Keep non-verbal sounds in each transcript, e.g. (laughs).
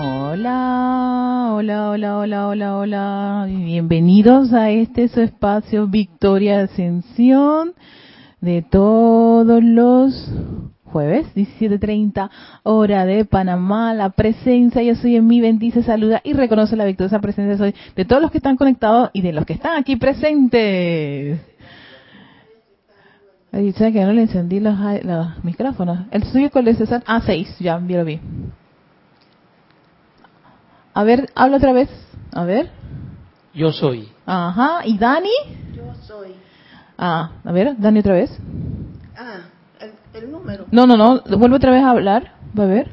Hola, hola, hola, hola, hola, hola. Bienvenidos a este su espacio Victoria Ascensión de todos los jueves, 17.30 hora de Panamá. La presencia, yo soy en mi bendice, saluda y reconoce la victoriosa presencia soy de todos los que están conectados y de los que están aquí presentes. Dice que no le encendí los, los micrófonos. ¿El suyo cuál es, César? Ah, 6, ya, ya lo vi. A ver, habla otra vez. A ver. Yo soy. Ajá. ¿Y Dani? Yo soy. Ah, a ver, Dani otra vez. Ah, el, el número. No, no, no. Vuelve otra vez a hablar. Va a ver.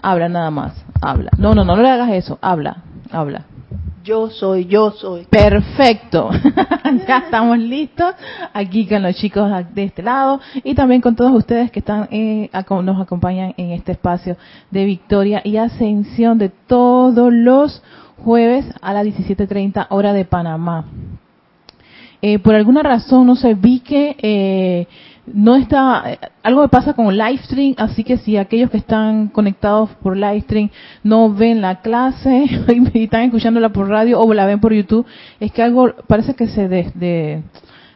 Habla nada más. Habla. No, no, no, no le hagas eso. Habla. Habla. Yo soy, yo soy. Perfecto. (laughs) ya estamos listos aquí con los chicos de este lado y también con todos ustedes que están eh, nos acompañan en este espacio de victoria y ascensión de todos los jueves a las 17:30 hora de Panamá. Eh, por alguna razón, no sé, vi que eh, no está, eh, algo me pasa con el live stream, así que si aquellos que están conectados por live stream no ven la clase (laughs) y están escuchándola por radio o la ven por YouTube, es que algo parece que se des- de-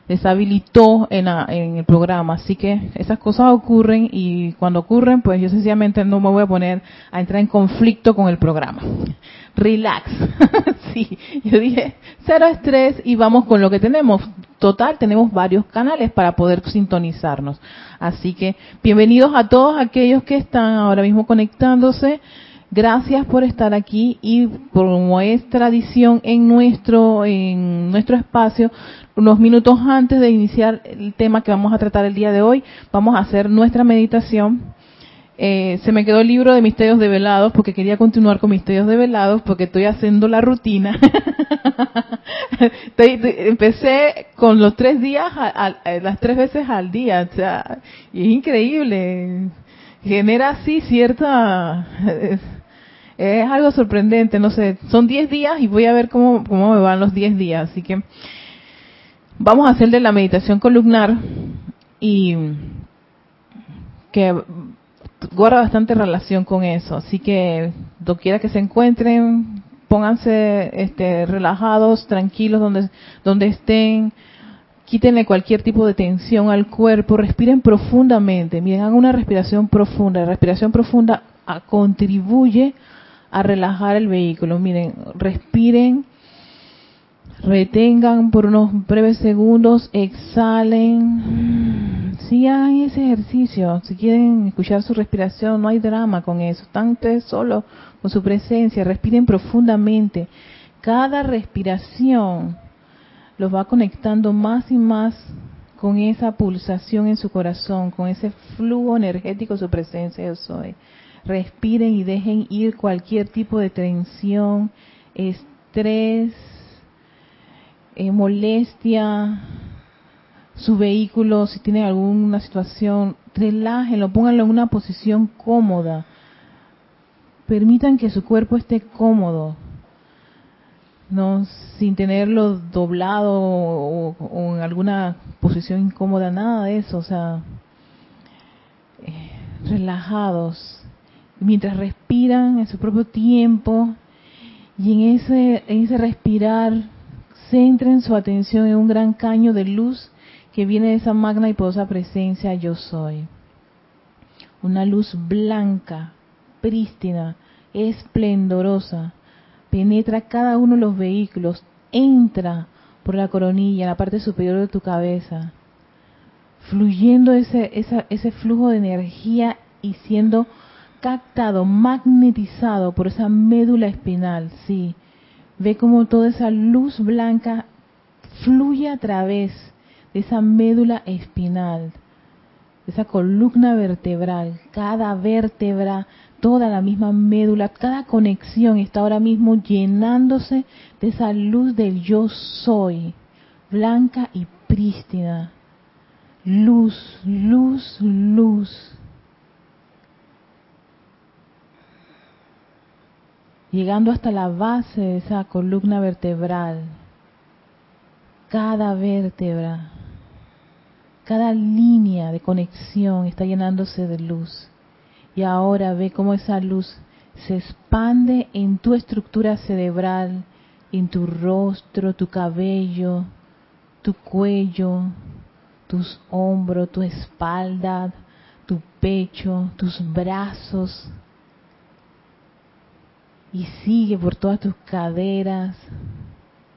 deshabilitó en, la- en el programa, así que esas cosas ocurren y cuando ocurren, pues yo sencillamente no me voy a poner a entrar en conflicto con el programa. Relax. (laughs) sí, yo dije cero estrés y vamos con lo que tenemos. Total, tenemos varios canales para poder sintonizarnos. Así que bienvenidos a todos aquellos que están ahora mismo conectándose. Gracias por estar aquí y como es tradición en nuestro en nuestro espacio, unos minutos antes de iniciar el tema que vamos a tratar el día de hoy, vamos a hacer nuestra meditación. Eh, se me quedó el libro de Misterios Develados porque quería continuar con Misterios Develados porque estoy haciendo la rutina. (laughs) Empecé con los tres días, a- las tres veces al día, o sea, es increíble. Genera así cierta... Es algo sorprendente, no sé, son 10 días y voy a ver cómo, cómo me van los 10 días, así que vamos a hacer de la meditación columnar y que guarda bastante relación con eso, así que doquiera que se encuentren, pónganse este, relajados, tranquilos donde, donde estén, quítenle cualquier tipo de tensión al cuerpo, respiren profundamente, miren, hagan una respiración profunda, la respiración profunda contribuye a relajar el vehículo. Miren, respiren, retengan por unos breves segundos, exhalen. Sigan ese ejercicio. Si quieren escuchar su respiración, no hay drama con eso. Están ustedes solos con su presencia. Respiren profundamente. Cada respiración los va conectando más y más con esa pulsación en su corazón, con ese flujo energético su presencia yo soy respiren y dejen ir cualquier tipo de tensión, estrés, eh, molestia, su vehículo, si tienen alguna situación, relájenlo, pónganlo en una posición cómoda. Permitan que su cuerpo esté cómodo, no sin tenerlo doblado o, en alguna posición incómoda, nada de eso, o sea, eh, relajados mientras respiran en su propio tiempo y en ese, en ese respirar centren su atención en un gran caño de luz que viene de esa magna y poderosa presencia yo soy. Una luz blanca, prístina, esplendorosa, penetra cada uno de los vehículos, entra por la coronilla, la parte superior de tu cabeza, fluyendo ese, esa, ese flujo de energía y siendo captado, magnetizado por esa médula espinal, sí. Ve como toda esa luz blanca fluye a través de esa médula espinal, de esa columna vertebral, cada vértebra, toda la misma médula, cada conexión está ahora mismo llenándose de esa luz del yo soy, blanca y prístina. Luz, luz, luz. Llegando hasta la base de esa columna vertebral, cada vértebra, cada línea de conexión está llenándose de luz. Y ahora ve cómo esa luz se expande en tu estructura cerebral, en tu rostro, tu cabello, tu cuello, tus hombros, tu espalda, tu pecho, tus brazos. Y sigue por todas tus caderas,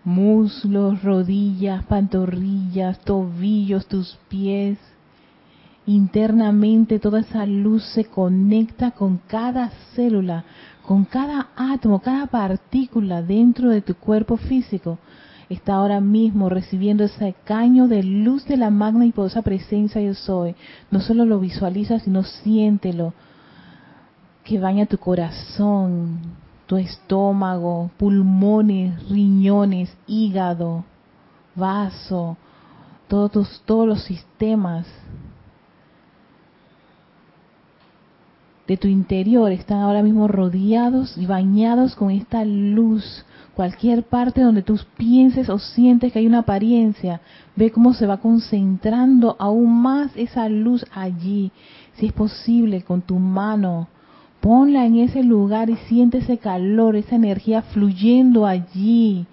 muslos, rodillas, pantorrillas, tobillos, tus pies. Internamente toda esa luz se conecta con cada célula, con cada átomo, cada partícula dentro de tu cuerpo físico. Está ahora mismo recibiendo ese caño de luz de la magna y poderosa presencia yo soy. No solo lo visualiza, sino siéntelo. Que baña tu corazón, tu estómago, pulmones, riñones, hígado, vaso, todos, tus, todos los sistemas de tu interior están ahora mismo rodeados y bañados con esta luz. Cualquier parte donde tú pienses o sientes que hay una apariencia, ve cómo se va concentrando aún más esa luz allí. Si es posible, con tu mano, Ponla en ese lugar y siente ese calor, esa energía fluyendo allí.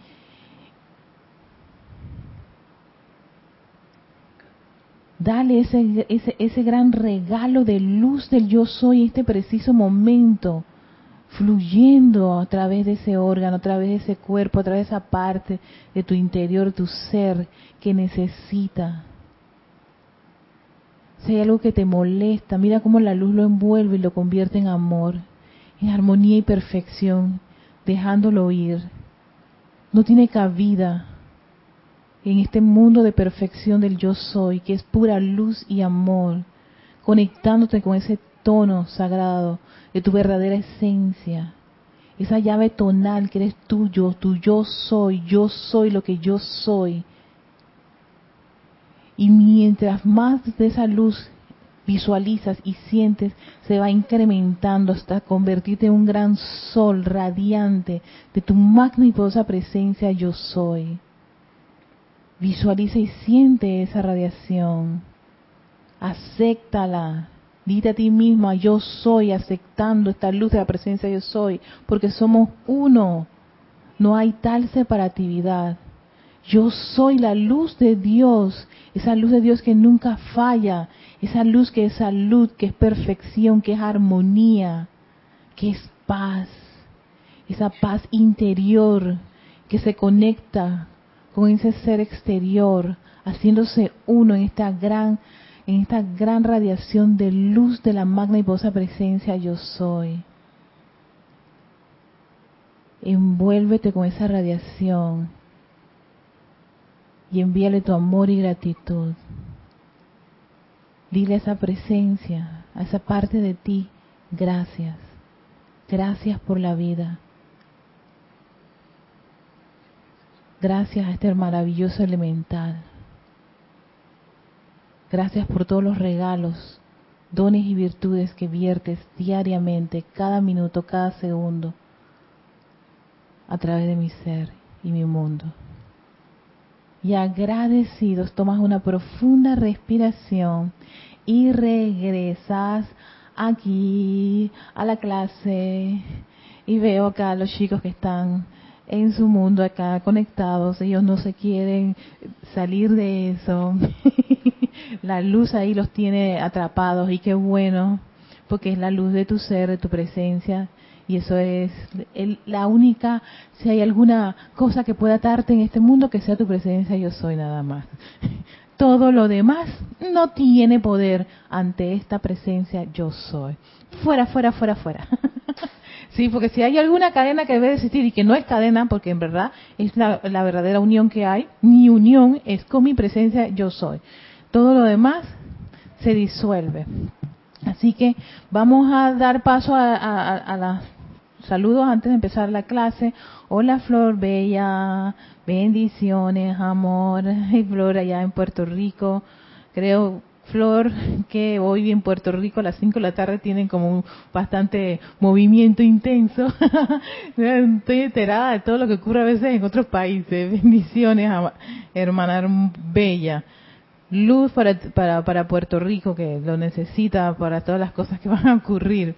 Dale ese, ese, ese gran regalo de luz del yo soy en este preciso momento, fluyendo a través de ese órgano, a través de ese cuerpo, a través de esa parte de tu interior, tu ser que necesita si hay algo que te molesta, mira cómo la luz lo envuelve y lo convierte en amor, en armonía y perfección, dejándolo ir. No tiene cabida en este mundo de perfección del yo soy, que es pura luz y amor, conectándote con ese tono sagrado de tu verdadera esencia, esa llave tonal que eres tuyo, tu yo soy, yo soy lo que yo soy y mientras más de esa luz visualizas y sientes, se va incrementando hasta convertirte en un gran sol radiante de tu magna y poderosa presencia yo soy. Visualiza y siente esa radiación. Acéptala. Dite a ti mismo, yo soy aceptando esta luz de la presencia yo soy, porque somos uno. No hay tal separatividad. Yo soy la luz de Dios, esa luz de Dios que nunca falla, esa luz que es salud, que es perfección, que es armonía, que es paz, esa paz interior que se conecta con ese ser exterior, haciéndose uno en esta gran en esta gran radiación de luz de la magna y poderosa presencia yo soy. Envuélvete con esa radiación y envíale tu amor y gratitud. Dile a esa presencia, a esa parte de ti, gracias. Gracias por la vida. Gracias a este maravilloso elemental. Gracias por todos los regalos, dones y virtudes que viertes diariamente, cada minuto, cada segundo, a través de mi ser y mi mundo y agradecidos tomas una profunda respiración y regresas aquí a la clase. Y veo acá a los chicos que están en su mundo acá conectados, ellos no se quieren salir de eso. (laughs) la luz ahí los tiene atrapados y qué bueno, porque es la luz de tu ser, de tu presencia, y eso es la única, si hay alguna cosa que pueda atarte en este mundo, que sea tu presencia, yo soy nada más. (laughs) Todo lo demás no tiene poder ante esta presencia, yo soy. Fuera, fuera, fuera, fuera. (laughs) sí, porque si hay alguna cadena que debe existir y que no es cadena, porque en verdad es la, la verdadera unión que hay, mi unión es con mi presencia, yo soy. Todo lo demás se disuelve. Así que vamos a dar paso a, a, a, las saludos antes de empezar la clase. Hola Flor Bella, bendiciones, amor. (laughs) Y Flor allá en Puerto Rico. Creo, Flor, que hoy en Puerto Rico a las 5 de la tarde tienen como bastante movimiento intenso. (laughs) Estoy enterada de todo lo que ocurre a veces en otros países. Bendiciones, hermana Bella luz para, para, para Puerto Rico que lo necesita para todas las cosas que van a ocurrir.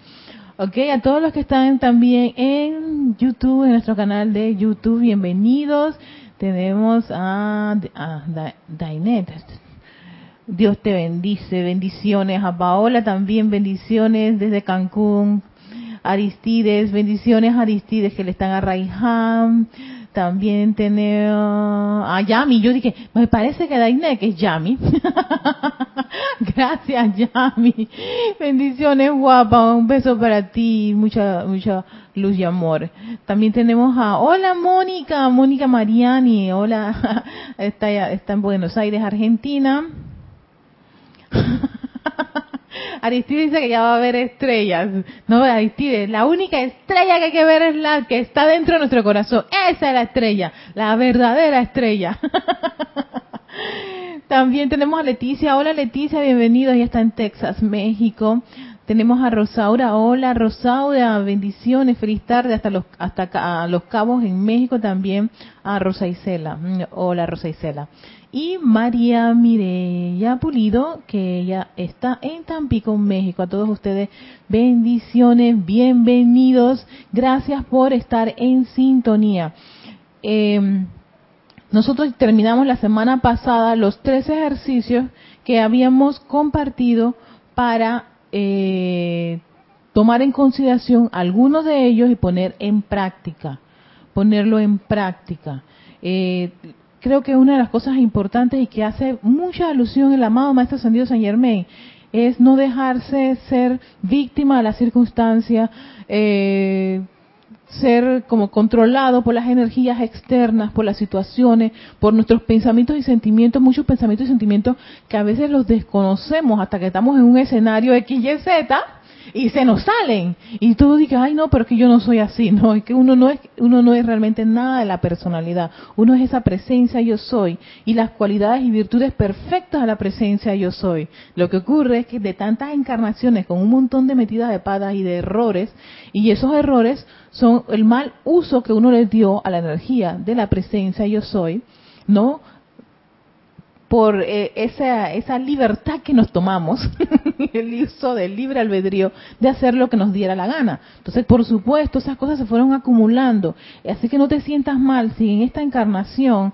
Ok, a todos los que están también en YouTube, en nuestro canal de YouTube, bienvenidos. Tenemos a, a Dainet. Dios te bendice, bendiciones. A Paola también bendiciones desde Cancún. Aristides, bendiciones Aristides que le están a Raiham. También tenemos a Yami. Yo dije, me parece que Dainet es Yami. (laughs) Gracias, Yami. Bendiciones, guapa. Un beso para ti. Mucha, mucha luz y amor. También tenemos a, hola Mónica, Mónica Mariani. Hola, (laughs) está, está en Buenos Aires, Argentina. (laughs) Aristides dice que ya va a haber estrellas. No, Aristides, la única estrella que hay que ver es la que está dentro de nuestro corazón. Esa es la estrella, la verdadera estrella. (laughs) También tenemos a Leticia. Hola Leticia, bienvenido. Ella está en Texas, México. Tenemos a Rosaura. Hola Rosaura, bendiciones, feliz tarde hasta los hasta los Cabos en México también a Rosa Isela. Hola Rosa Isela y María Mireya Pulido, que ella está en Tampico, México. A todos ustedes, bendiciones, bienvenidos. Gracias por estar en sintonía. Em, nosotros terminamos la semana pasada los tres ejercicios que habíamos compartido para eh, tomar en consideración algunos de ellos y poner en práctica, ponerlo en práctica. Eh, creo que una de las cosas importantes y que hace mucha alusión el amado Maestro Ascendido San Germain es no dejarse ser víctima de la circunstancia, eh, ser como controlado por las energías externas, por las situaciones, por nuestros pensamientos y sentimientos, muchos pensamientos y sentimientos que a veces los desconocemos hasta que estamos en un escenario X, Y, Z y se nos salen. Y tú dices ay no pero es que yo no soy así (laughs) no es que uno no es uno no es realmente nada de la personalidad. Uno es esa presencia yo soy y las cualidades y virtudes perfectas de la presencia yo soy. Lo que ocurre es que de tantas encarnaciones con un montón de metidas de patas y de errores y esos errores son el mal uso que uno le dio a la energía de la presencia yo soy no por eh, esa, esa libertad que nos tomamos, (laughs) el uso del libre albedrío, de hacer lo que nos diera la gana. Entonces, por supuesto, esas cosas se fueron acumulando. Así que no te sientas mal si en esta encarnación,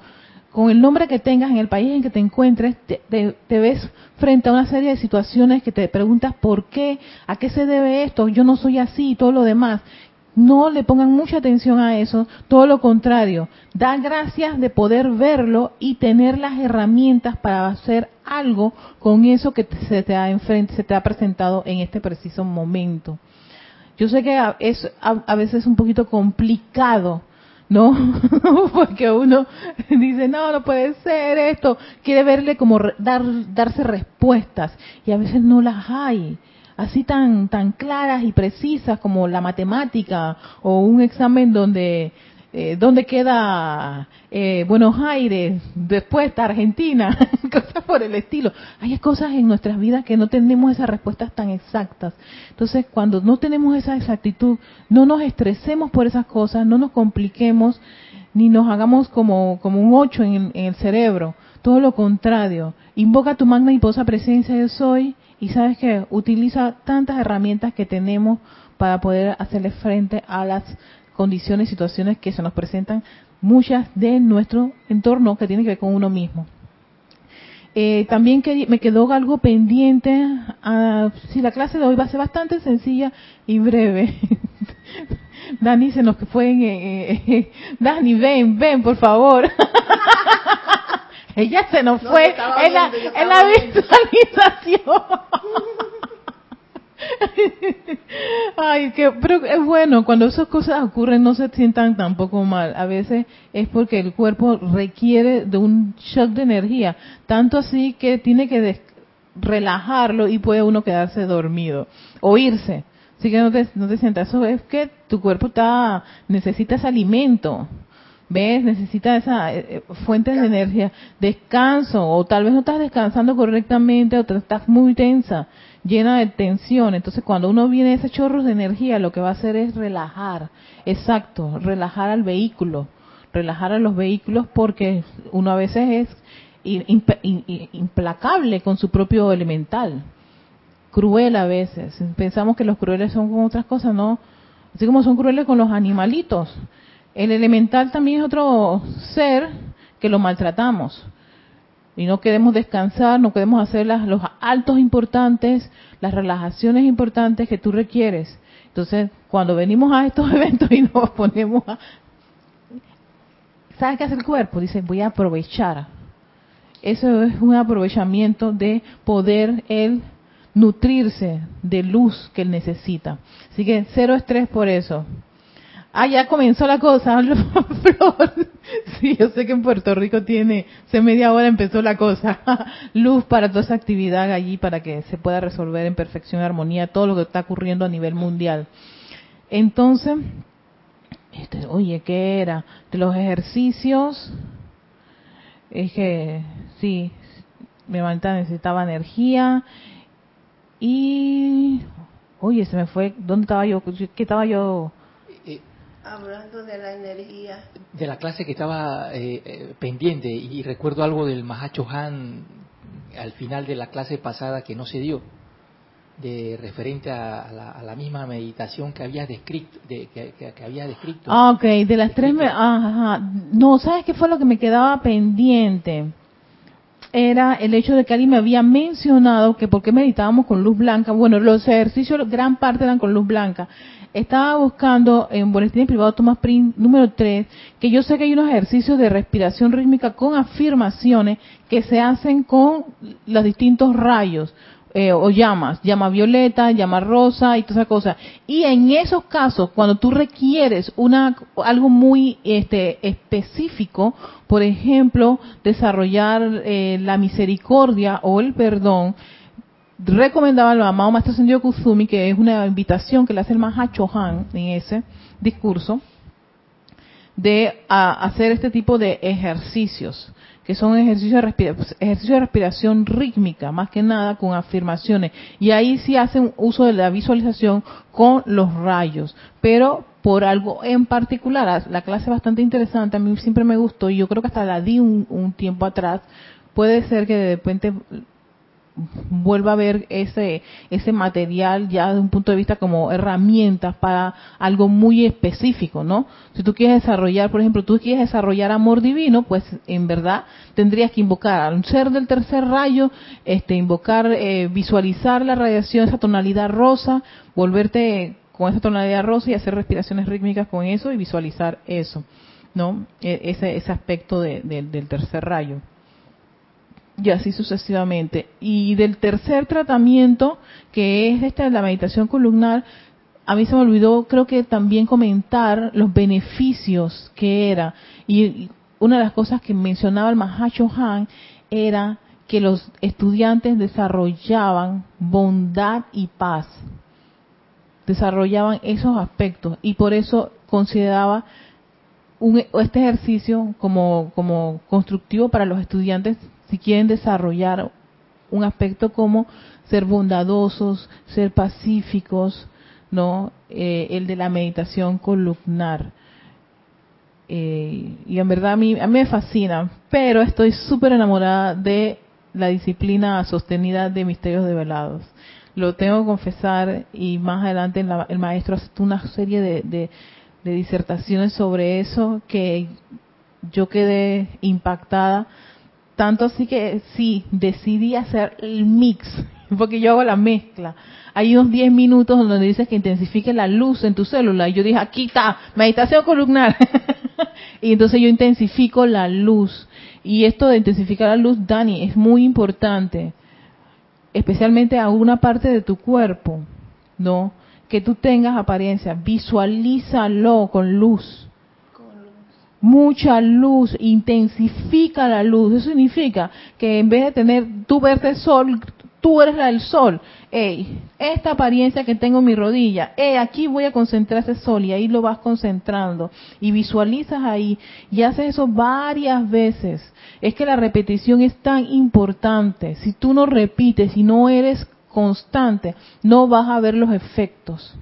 con el nombre que tengas en el país en que te encuentres, te, te ves frente a una serie de situaciones que te preguntas por qué, a qué se debe esto, yo no soy así y todo lo demás no le pongan mucha atención a eso, todo lo contrario, da gracias de poder verlo y tener las herramientas para hacer algo con eso que se te ha se te ha presentado en este preciso momento. Yo sé que es a, veces un poquito complicado, ¿no? (laughs) Porque uno (laughs) dice, no, no puede ser esto, quiere verle como dar, darse respuestas y a veces no las hay así tan, tan claras y precisas como la matemática o un examen donde, eh, queda eh, Buenos Aires, después Argentina, (laughs) cosas por el estilo. Hay cosas en nuestras vidas que no tenemos esas respuestas tan exactas. Entonces, cuando no tenemos esa exactitud, no nos estresemos por esas cosas, no nos compliquemos, ni nos hagamos como, como un ocho en, en el cerebro. Todo lo contrario. Invoca tu magna y posa presencia yo soy y sabes que utiliza tantas herramientas que tenemos para poder hacerle frente a las condiciones situaciones que se nos presentan, muchas de nuestro entorno que tienen que ver con uno mismo. Eh, también me quedó algo pendiente. Ah, si la clase de hoy va a ser bastante sencilla y breve. (laughs) Dani se nos fue. Eh, eh, (laughs) Dani, ven, ven, por favor. (laughs) Ella se nos fue en la, en la visualización. (laughs) Ay, que, pero es bueno, cuando esas cosas ocurren no se sientan tampoco mal. A veces es porque el cuerpo requiere de un shock de energía, tanto así que tiene que relajarlo y puede uno quedarse dormido o irse. Así que no te, no te sientas, eso es que tu cuerpo está, necesita ese alimento. ¿Ves? Necesitas esa eh, eh, fuente de energía. Descanso, o tal vez no estás descansando correctamente, o estás muy tensa, llena de tensión. Entonces, cuando uno viene ese chorro de energía, lo que va a hacer es relajar. Exacto, relajar al vehículo. Relajar a los vehículos porque uno a veces es implacable con su propio elemental. cruel a veces. Pensamos que los crueles son con otras cosas, no. Así como son crueles con los animalitos. El elemental también es otro ser que lo maltratamos. Y no queremos descansar, no queremos hacer las, los altos importantes, las relajaciones importantes que tú requieres. Entonces, cuando venimos a estos (laughs) eventos y nos ponemos a... ¿Sabes qué hace el cuerpo? Dice, voy a aprovechar. Eso es un aprovechamiento de poder él nutrirse de luz que él necesita. Así que cero estrés por eso. Ah, ya comenzó la cosa, (laughs) Flor. Sí, yo sé que en Puerto Rico tiene, hace media hora empezó la cosa. (laughs) Luz para toda esa actividad allí para que se pueda resolver en perfección y armonía todo lo que está ocurriendo a nivel mundial. Entonces, este, oye, ¿qué era? De los ejercicios, es que sí, mi mamita necesitaba energía y, oye, se me fue, ¿dónde estaba yo? ¿Qué estaba yo? Hablando de la energía. De la clase que estaba eh, eh, pendiente y recuerdo algo del Mahacho Han al final de la clase pasada que no se dio, de referente a, la, misma meditación que había descrito. De, que, había descrito. Ah, ok, de las tres... Ajá. No, ¿sabes qué fue lo que me quedaba pendiente? Era el hecho de que alguien me había mencionado que por qué meditábamos con luz blanca. Bueno, los ejercicios gran parte eran con luz blanca estaba buscando en Boletín Privado Thomas Print número 3, que yo sé que hay unos ejercicios de respiración rítmica con afirmaciones que se hacen con los distintos rayos. Eh, o llamas, llama violeta, llama rosa y toda esa cosa. Y en esos casos, cuando tú requieres una algo muy este, específico, por ejemplo, desarrollar eh, la misericordia o el perdón, recomendaba al amado Maestro Sendio Kusumi, que es una invitación que le hace el Mahacho Han en ese discurso, de hacer este tipo de ejercicios, que son ejercicios de, pues, ejercicios de respiración rítmica, más que nada con afirmaciones. Y ahí sí hacen uso de la visualización con los rayos, pero por algo en particular. La clase es bastante interesante, a mí siempre me gustó y yo creo que hasta la di un tiempo atrás. Puede ser que de repente vuelva a ver ese ese material ya desde un punto de vista como herramientas para algo muy específico, ¿no? Si tú quieres desarrollar, por ejemplo, tú quieres desarrollar amor divino, pues en verdad tendrías que invocar a un ser del tercer rayo, este invocar eh, visualizar la radiación esa tonalidad rosa, volverte con esa tonalidad rosa y hacer respiraciones rítmicas con eso y visualizar eso, ¿no? E, ese ese aspecto del tercer rayo y así sucesivamente. Y del tercer tratamiento, que es esta la meditación columnar, a mí se me olvidó, creo que también comentar los beneficios que era. Y una de las cosas que mencionaba el Mahacho Han era que los estudiantes desarrollaban bondad y paz. Desarrollaban esos aspectos. Y por eso consideraba un, este ejercicio como, como constructivo para los estudiantes si quieren desarrollar un aspecto como ser bondadosos, ser pacíficos, ¿no? Eh, el de la meditación columnar. Eh, y en verdad a mí, a mí me fascina, pero estoy súper enamorada de la disciplina sostenida de misterios develados. Lo tengo que confesar y más adelante el maestro hace una serie de disertaciones sobre eso que yo quedé impactada tanto así que sí, decidí hacer el mix, porque yo hago la mezcla. Hay unos 10 minutos donde dices que intensifique la luz en tu célula. Y yo dije, aquí está, meditación columnar. (laughs) y entonces yo intensifico la luz. Y esto de intensificar la luz, Dani, es muy importante. Especialmente a una parte de tu cuerpo, ¿no? Que tú tengas apariencia. Visualízalo con luz mucha luz, intensifica la luz. Eso significa que en vez de tener, tú verte sol, tú eres la sol. Ey, esta apariencia que tengo en mi rodilla, ey, aquí voy a concentrar ese sol y ahí lo vas concentrando y visualizas ahí y haces eso varias veces. Es que la repetición es tan importante. Si tú no repites y no eres constante, no vas a ver los efectos.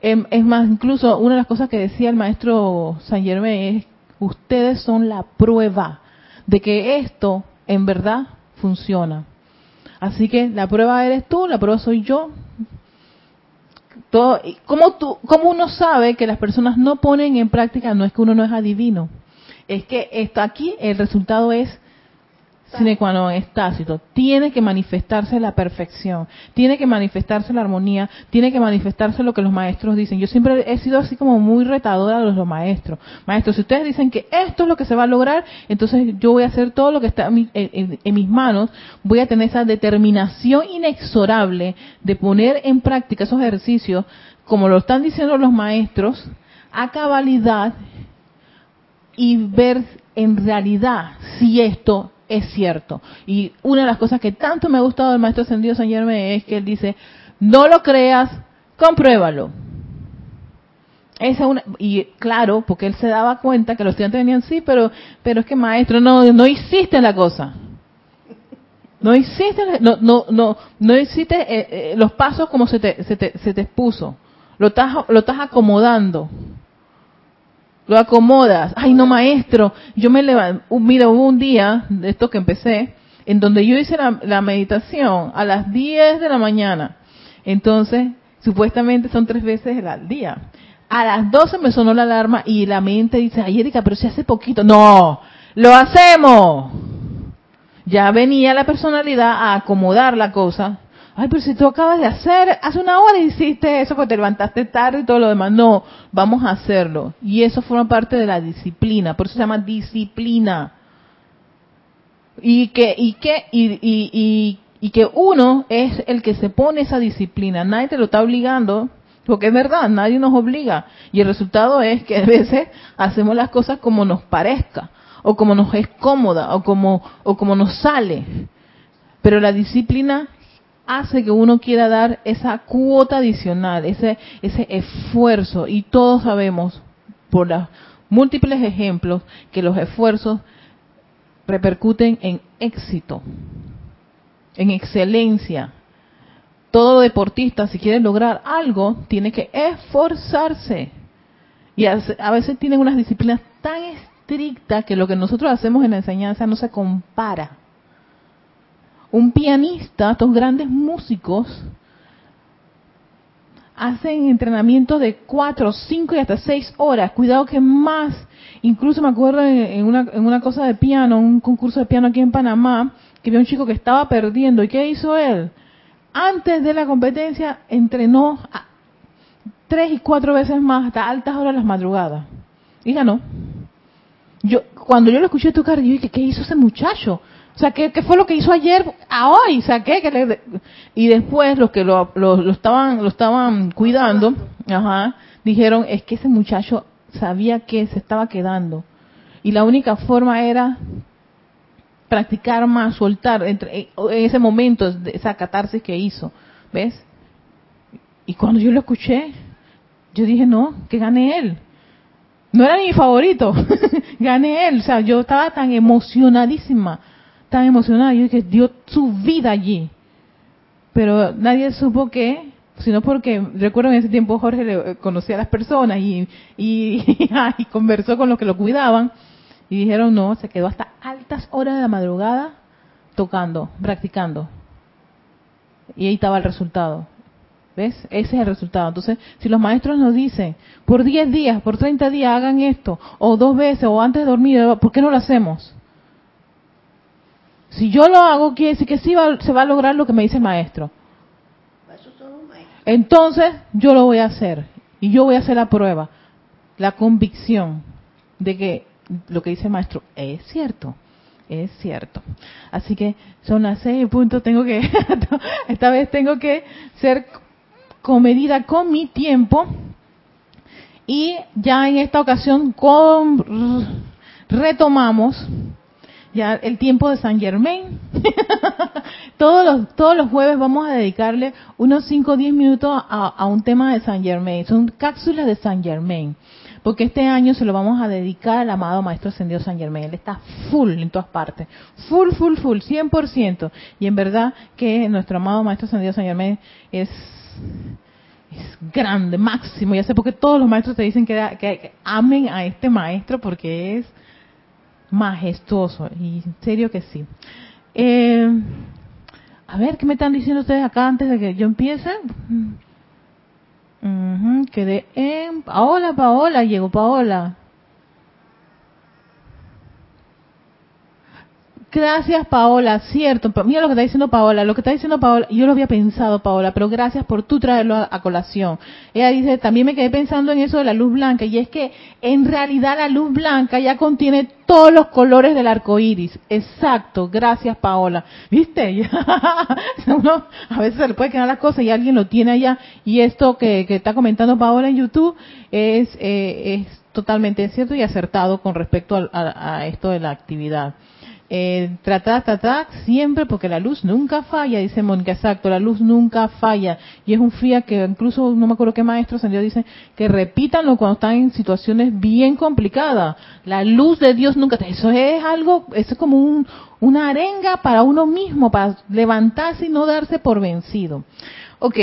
Em, es más, incluso una de las cosas que decía el maestro San Germain es, ustedes son la prueba de que esto en verdad funciona. Así que la prueba eres tú, la prueba soy yo. Todo, ¿cómo, tú, ¿Cómo uno sabe que las personas no ponen en práctica? No es que uno no es adivino, es que está aquí el resultado es sine qua non es tácito. Tiene que manifestarse la perfección, tiene que manifestarse la armonía, tiene que manifestarse lo que los maestros dicen. Yo siempre he sido así como muy retadora a los, maestros. Maestros, si ustedes dicen que esto es lo que se va a lograr, entonces yo voy a hacer todo lo que está en mis manos, voy a tener esa determinación inexorable de poner en práctica esos ejercicios, como lo están diciendo los maestros, a cabalidad y ver en realidad si esto es cierto. Y una de las cosas que tanto me ha gustado del maestro ascendido San Germán es que él dice, no lo creas, compruébalo. Esa una, y claro, porque él se daba cuenta que los estudiantes venían, sí, pero, pero es que maestro, no, no hiciste la cosa. No hiciste, no, no, no, no hiciste eh, eh, los pasos como se te, se te, se te expuso. Lo estás, lo estás acomodando lo acomodas. Ay, no, maestro, yo me levanto, mira, hubo un día de esto que empecé, en donde yo hice la, meditación a las 10 de la mañana. Entonces, supuestamente son tres veces al día. A las 12 me sonó la alarma y la mente dice, ay, Erika, pero si hace poquito. No, lo hacemos. Ya venía la personalidad a acomodar la cosa ay, pero si tú acabas de hacer, hace una hora hiciste eso porque te levantaste tarde y todo lo demás. No, vamos a hacerlo. Y eso forma parte de la disciplina, por eso se llama disciplina. Y que, y que, y, y, y, que uno es el que se pone esa disciplina. Nadie te lo está obligando, porque es verdad, nadie nos obliga. Y el resultado es que a veces hacemos las cosas como nos parezca, o como nos es cómoda, o como, o como nos sale. Pero la disciplina hace que uno quiera dar esa cuota adicional, ese, ese esfuerzo. Y todos sabemos, por los múltiples ejemplos, que los esfuerzos repercuten en éxito, en excelencia. Todo deportista, si quiere lograr algo, tiene que esforzarse. Y a veces tienen unas disciplinas tan estrictas que lo que nosotros hacemos en la enseñanza no se compara un pianista, estos grandes músicos, hacen entrenamientos de cuatro, cinco y hasta seis horas. Cuidado que más. Incluso me acuerdo en una, en una cosa de piano, un concurso de piano aquí en Panamá, que había un chico que estaba perdiendo. ¿Y qué hizo él? Antes de la competencia entrenó tres y cuatro veces más hasta altas horas de las madrugadas. Y ganó. Yo, cuando yo lo escuché tocar, yo dije, ¿qué hizo ese muchacho? O sea, ¿qué, fue lo que hizo ayer a hoy? O ¿qué? y después los que lo, lo, estaban, lo estaban cuidando, ajá, dijeron, es que ese muchacho sabía que se estaba quedando. Y la única forma era practicar más, soltar, entre, en ese momento, esa catarsis que hizo. ¿Ves? Y cuando yo lo escuché, yo dije, no, que gane él. No era mi favorito, (laughs) gane él. O sea, yo estaba tan emocionadísima tan emocionada. Yo dije, dio su vida allí. Pero nadie supo que, sino porque, recuerdo en ese tiempo Jorge le, eh, conocía a las personas y, y, (laughs) y, conversó con los que lo cuidaban. Y dijeron, no, se quedó hasta altas horas de la madrugada tocando, practicando. Y ahí estaba el resultado. ¿Ves? Ese es el resultado. Entonces, si los maestros nos dicen, por 10 días, por 30 días hagan esto, o dos veces, o antes de dormir, ¿por qué no lo hacemos? Si yo lo hago, quiere decir que sí se va a lograr lo que me dice el maestro. Entonces, yo lo voy a hacer. Y yo voy a hacer la prueba. La convicción de que lo que dice el maestro es cierto. Es cierto. Así que son las seis puntos. Tengo que, (laughs) esta vez tengo que ser comedida con mi tiempo. Y ya en esta ocasión con, retomamos ya el tiempo de San Germain. (laughs) todos, los, todos los jueves vamos a dedicarle unos 5 o 10 minutos a, un tema de San Germain. Son cápsulas de San Germain. Porque este año se lo vamos a dedicar al amado Maestro Ascendido San Germain. Él está full en todas partes. Full, full, full, 100%. Y en verdad que nuestro amado Maestro Ascendido San Germain es es grande, máximo. Ya sé porque todos los maestros te dicen que, que, amen a este maestro porque es majestuoso, y en serio que sí. Eh, A ver, ¿qué me están diciendo ustedes acá antes de que yo empiece? Uh quedé en... Paola, Paola, llegó Paola. Gracias, Paola, cierto. Mira lo que está diciendo Paola, lo que está diciendo Paola, yo lo había pensado, Paola, pero gracias por tú traerlo a, colación. Ella dice, también me quedé pensando en eso de la luz blanca, y es que en realidad la luz blanca ya contiene todos los colores del arco iris. Exacto, gracias, Paola. ¿Viste? (laughs) Uno a veces se le puede quedar las cosas y alguien lo tiene allá, y esto que, está comentando Paola en YouTube es, eh, es totalmente cierto y acertado con respecto a esto de la actividad eh, tratar, tratar siempre porque la luz nunca falla, dice Mónica, exacto, la luz nunca falla. Y es un FIA que incluso, no me acuerdo qué maestro Dios dice, que repítanlo cuando están en situaciones bien complicadas. La luz de Dios nunca, eso es algo, eso es como un, una arenga para uno mismo, para levantarse y no darse por vencido. Ok,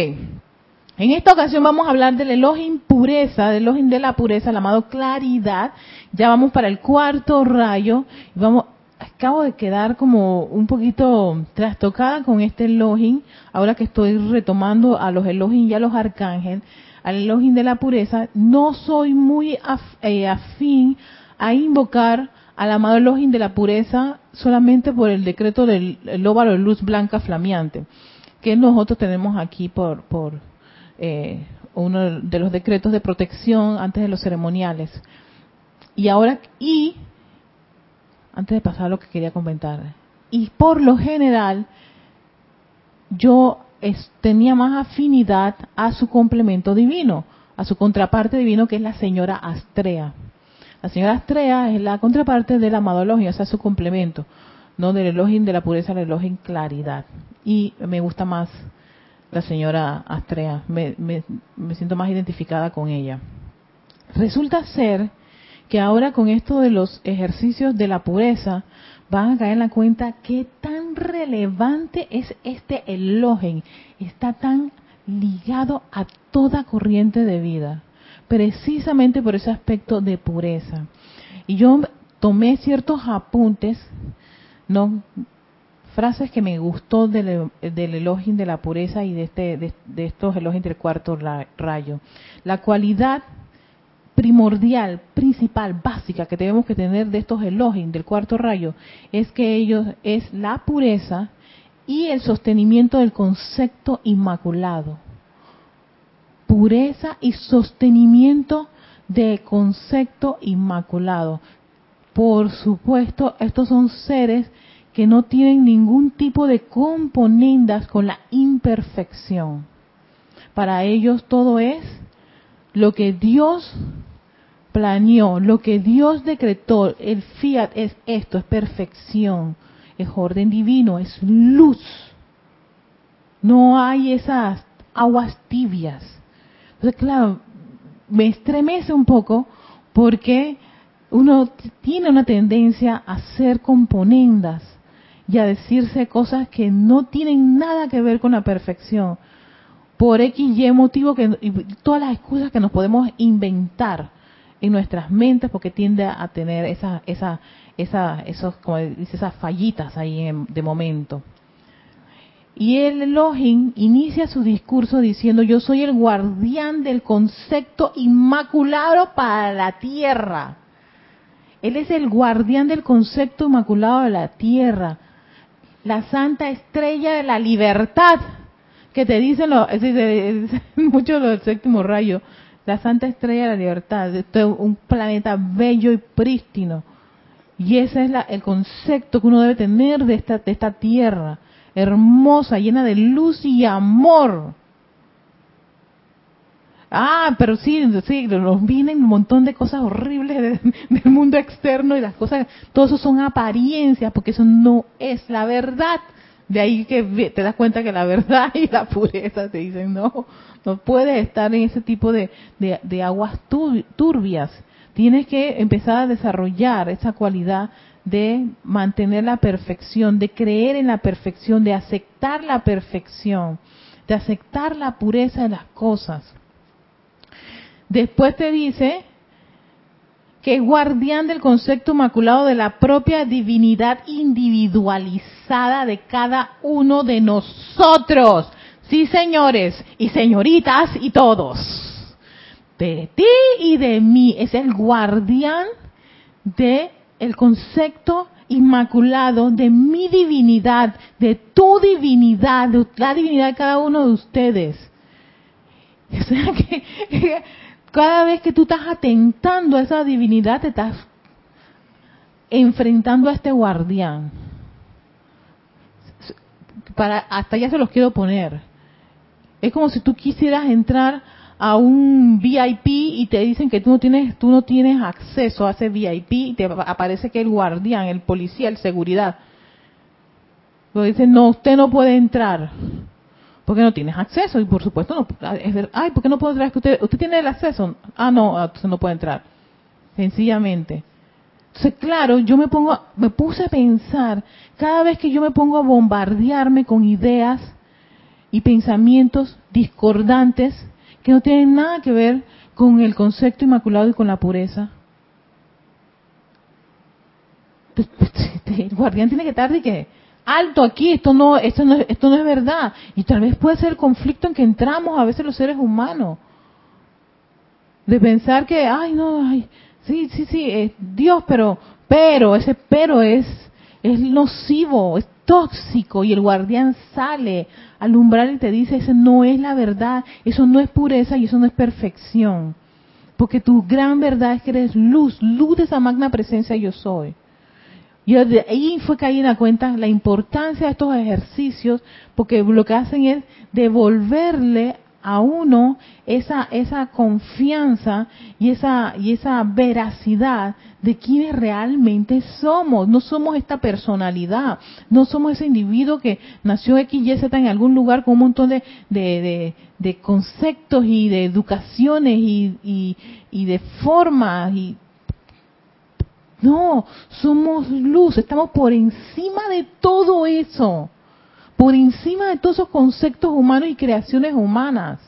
en esta ocasión vamos a hablar del elogio impureza, del elogio de la pureza, el amado claridad. Ya vamos para el cuarto rayo. Vamos, acabo de quedar como un poquito trastocada con este Elohim, ahora que estoy retomando a los Elohim y a los arcángeles, al Elohim de la pureza, no soy muy eh, afín a invocar al amado Elohim de la pureza solamente por el decreto del óvalo de luz blanca flameante, que nosotros tenemos aquí por, por eh, uno de los decretos de protección antes de los ceremoniales. Y ahora, y antes de pasar a lo que quería comentar. Y por lo general, yo tenía más afinidad a su complemento divino, a su contraparte divino, que es la señora Astrea. La señora Astrea es la contraparte del amado Elohim, o sea, su complemento, no del Elohim de la pureza, del Elohim claridad. Y me gusta más la señora Astrea, me, me siento más identificada con ella. Resulta ser que ahora con esto de los ejercicios de la pureza van a caer en la cuenta qué tan relevante es este elogio, está tan ligado a toda corriente de vida, precisamente por ese aspecto de pureza. Y yo tomé ciertos apuntes, no frases que me gustó del, del elogio de la pureza y de, este, de, estos elogios del cuarto rayo. La cualidad primordial, principal, básica que tenemos que tener de estos elogios del cuarto rayo es que ellos es la pureza y el sostenimiento del concepto inmaculado. Pureza y sostenimiento del concepto inmaculado. Por supuesto, estos son seres que no tienen ningún tipo de componendas con la imperfección. Para ellos todo es lo que Dios planeó, lo que Dios decretó, el fiat es esto, es perfección, es orden divino, es luz. No hay esas aguas tibias. Entonces, claro, me estremece un poco porque uno tiene una tendencia a ser componendas y a decirse cosas que no tienen nada que ver con la perfección. Por X y motivo que todas las excusas que nos podemos inventar en nuestras mentes porque tiende a tener esa, esa, esos, como esas fallitas ahí de momento. Y el Elohim inicia su discurso diciendo, yo soy el guardián del concepto inmaculado para la tierra. Él es el guardián del concepto inmaculado de la tierra. La santa estrella de la libertad, que te dicen lo, (laughs) mucho lo del séptimo rayo, la Santa Estrella de la Libertad, esto es un planeta bello y prístino. Y ese es el concepto que uno debe tener de esta, de esta tierra, hermosa, llena de luz y amor. Ah, pero sí, sí, nos vienen un montón de cosas horribles (laughs) del mundo externo y las cosas, todo eso son apariencias, porque eso no es la verdad. De ahí que te das cuenta que la verdad y la pureza te dicen, no, no puedes estar en ese tipo de, de, aguas turbias. Tienes que empezar a desarrollar esa cualidad de mantener la perfección, de creer en la perfección, de aceptar la perfección, de aceptar la pureza de las cosas. Después te dice que es guardián del concepto inmaculado de la propia divinidad individualizada de cada uno de nosotros. Sí, señores y señoritas y todos. De ti y de mí es el guardián de el concepto inmaculado de mi divinidad, de tu divinidad, de la divinidad de cada uno de ustedes. (laughs) O sea que cada vez que tú estás atentando a esa divinidad, te estás enfrentando a este guardián. Para, hasta ya se los quiero poner. Es como si tú quisieras entrar a un VIP y te dicen que tú no tienes tú no tienes acceso a ese VIP y te aparece que el guardián, el policía, el seguridad. Lo dicen, "No, usted no puede entrar." Porque no tienes acceso y por supuesto no ay, ¿por qué no puedo entrar? usted usted tiene el acceso. Ah, no, ah, entonces no puede entrar. Sencillamente. Entonces, claro, yo me pongo me puse a pensar cada vez que yo me pongo a bombardearme con ideas y pensamientos discordantes que no tienen nada que ver con el concepto inmaculado y con la pureza. El guardián tiene que estar de que alto aquí, esto no, esto no, esto no es verdad. Y tal vez puede ser el conflicto en que entramos a veces los seres humanos. De pensar que, ay, no, ay, sí, sí, sí, es Dios, pero, pero, ese pero es, es nocivo, es tóxico y el guardián sale al umbral y te dice, eso no es la verdad, eso no es pureza y eso no es perfección. Porque tu gran verdad es que eres luz, luz de esa magna presencia yo soy. Y de ahí fue caí en la cuenta la importancia de estos ejercicios, porque lo que hacen es devolverle a uno esa esa confianza y esa y esa veracidad de quienes realmente somos. No somos esta personalidad, no somos ese individuo que nació X, Y, Z en algún lugar con un montón de, de, de, conceptos y de educaciones y, y, y de formas y no, somos luz, estamos por encima de todo eso por encima de todos esos conceptos humanos y creaciones humanas.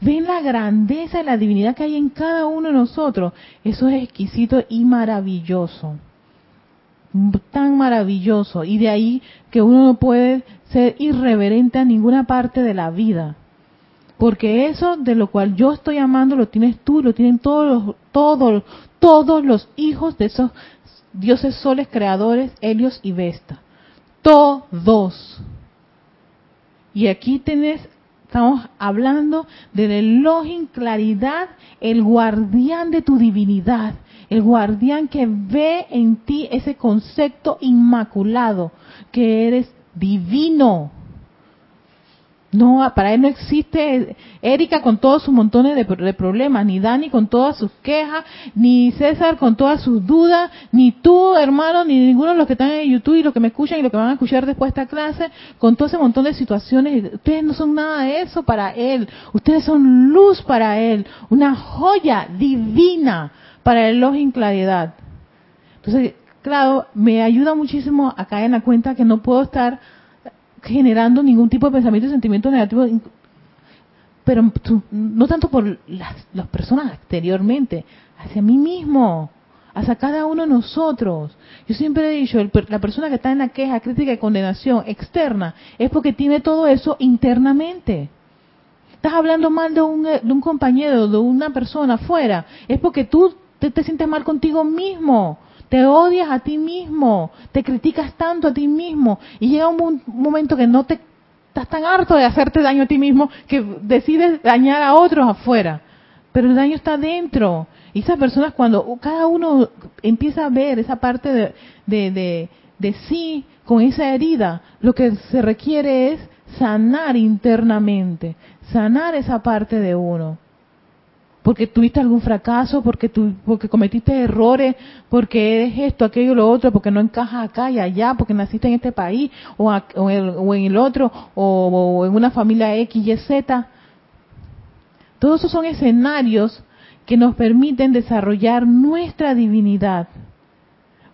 Ven la grandeza y la divinidad que hay en cada uno de nosotros. Eso es exquisito y maravilloso. Tan maravilloso. Y de ahí que uno no puede ser irreverente a ninguna parte de la vida. Porque eso de lo cual yo estoy amando lo tienes tú, lo tienen todos los, todos, todos los hijos de esos dioses soles creadores, Helios y Vesta todos. Y aquí tenés, estamos hablando del Elohim claridad, el guardián de tu divinidad, el guardián que ve en ti ese concepto inmaculado, que eres divino, no, para él no existe Erika con todos sus montones de, problemas, ni Dani con todas sus quejas, ni César con todas sus dudas, ni tú, hermano, ni ninguno de los que están en YouTube y los que me escuchan y los que van a escuchar después de esta clase, con todo ese montón de situaciones. Ustedes no son nada de eso para él. Ustedes son luz para él, una joya divina para el en claridad. Entonces, claro, me ayuda muchísimo a caer en la cuenta que no puedo estar generando ningún tipo de pensamiento y sentimiento negativo, pero no tanto por las, personas exteriormente, hacia mí mismo, hacia cada uno de nosotros. Yo siempre he dicho, la persona que está en la queja, crítica y condenación externa es porque tiene todo eso internamente. Estás hablando mal de un, de un compañero, de una persona afuera, es porque tú te sientes mal contigo mismo te odias a ti mismo, te criticas tanto a ti mismo y llega un, momento que no te estás tan harto de hacerte daño a ti mismo que decides dañar a otros afuera. Pero el daño está dentro. Y esas personas cuando cada uno empieza a ver esa parte de, de, de, de sí con esa herida, lo que se requiere es sanar internamente, sanar esa parte de uno porque tuviste algún fracaso, porque tu, porque cometiste errores, porque eres esto, aquello, lo otro, porque no encajas acá y allá, porque naciste en este país o, en el otro, o, en una familia X, Y, Z. Todos esos son escenarios que nos permiten desarrollar nuestra divinidad.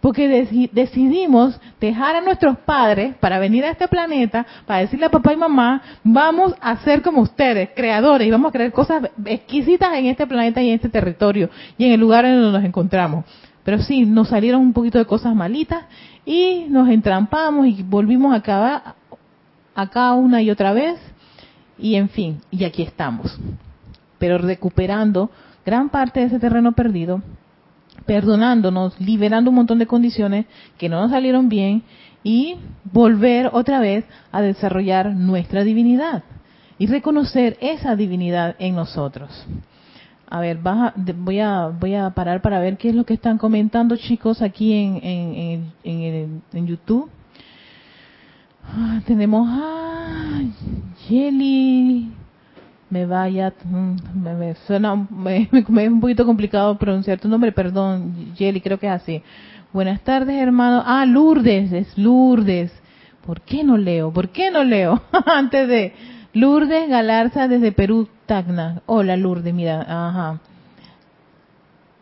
Porque deci- decidimos dejar a nuestros padres para venir a este planeta, para decirle a papá y mamá, vamos a ser como ustedes, creadores, y vamos a crear cosas exquisitas en este planeta y en este territorio, y en el lugar en donde nos encontramos. Pero sí, nos salieron un poquito de cosas malitas y nos entrampamos y volvimos a acá una y otra vez, y en fin, y aquí estamos. Pero recuperando gran parte de ese terreno perdido, perdonándonos, liberando un montón de condiciones que no nos salieron bien y volver otra vez a desarrollar nuestra divinidad y reconocer esa divinidad en nosotros. A ver, baja- voy a voy a parar para ver qué es lo que están comentando chicos aquí en en, en, YouTube. Ah, tenemos a Jelly, me vaya, mm, me, me suena, me, (laughs) me- es un poquito complicado pronunciar tu nombre, perdón, Jelly, creo que es así. Buenas tardes, hermano. Ah, Lourdes, es Lourdes. ¿Por qué no leo? ¿Por qué no leo? (laughs) Antes de Lourdes Galarza desde Perú, Tacna. Hola, Lourdes, mira, ajá.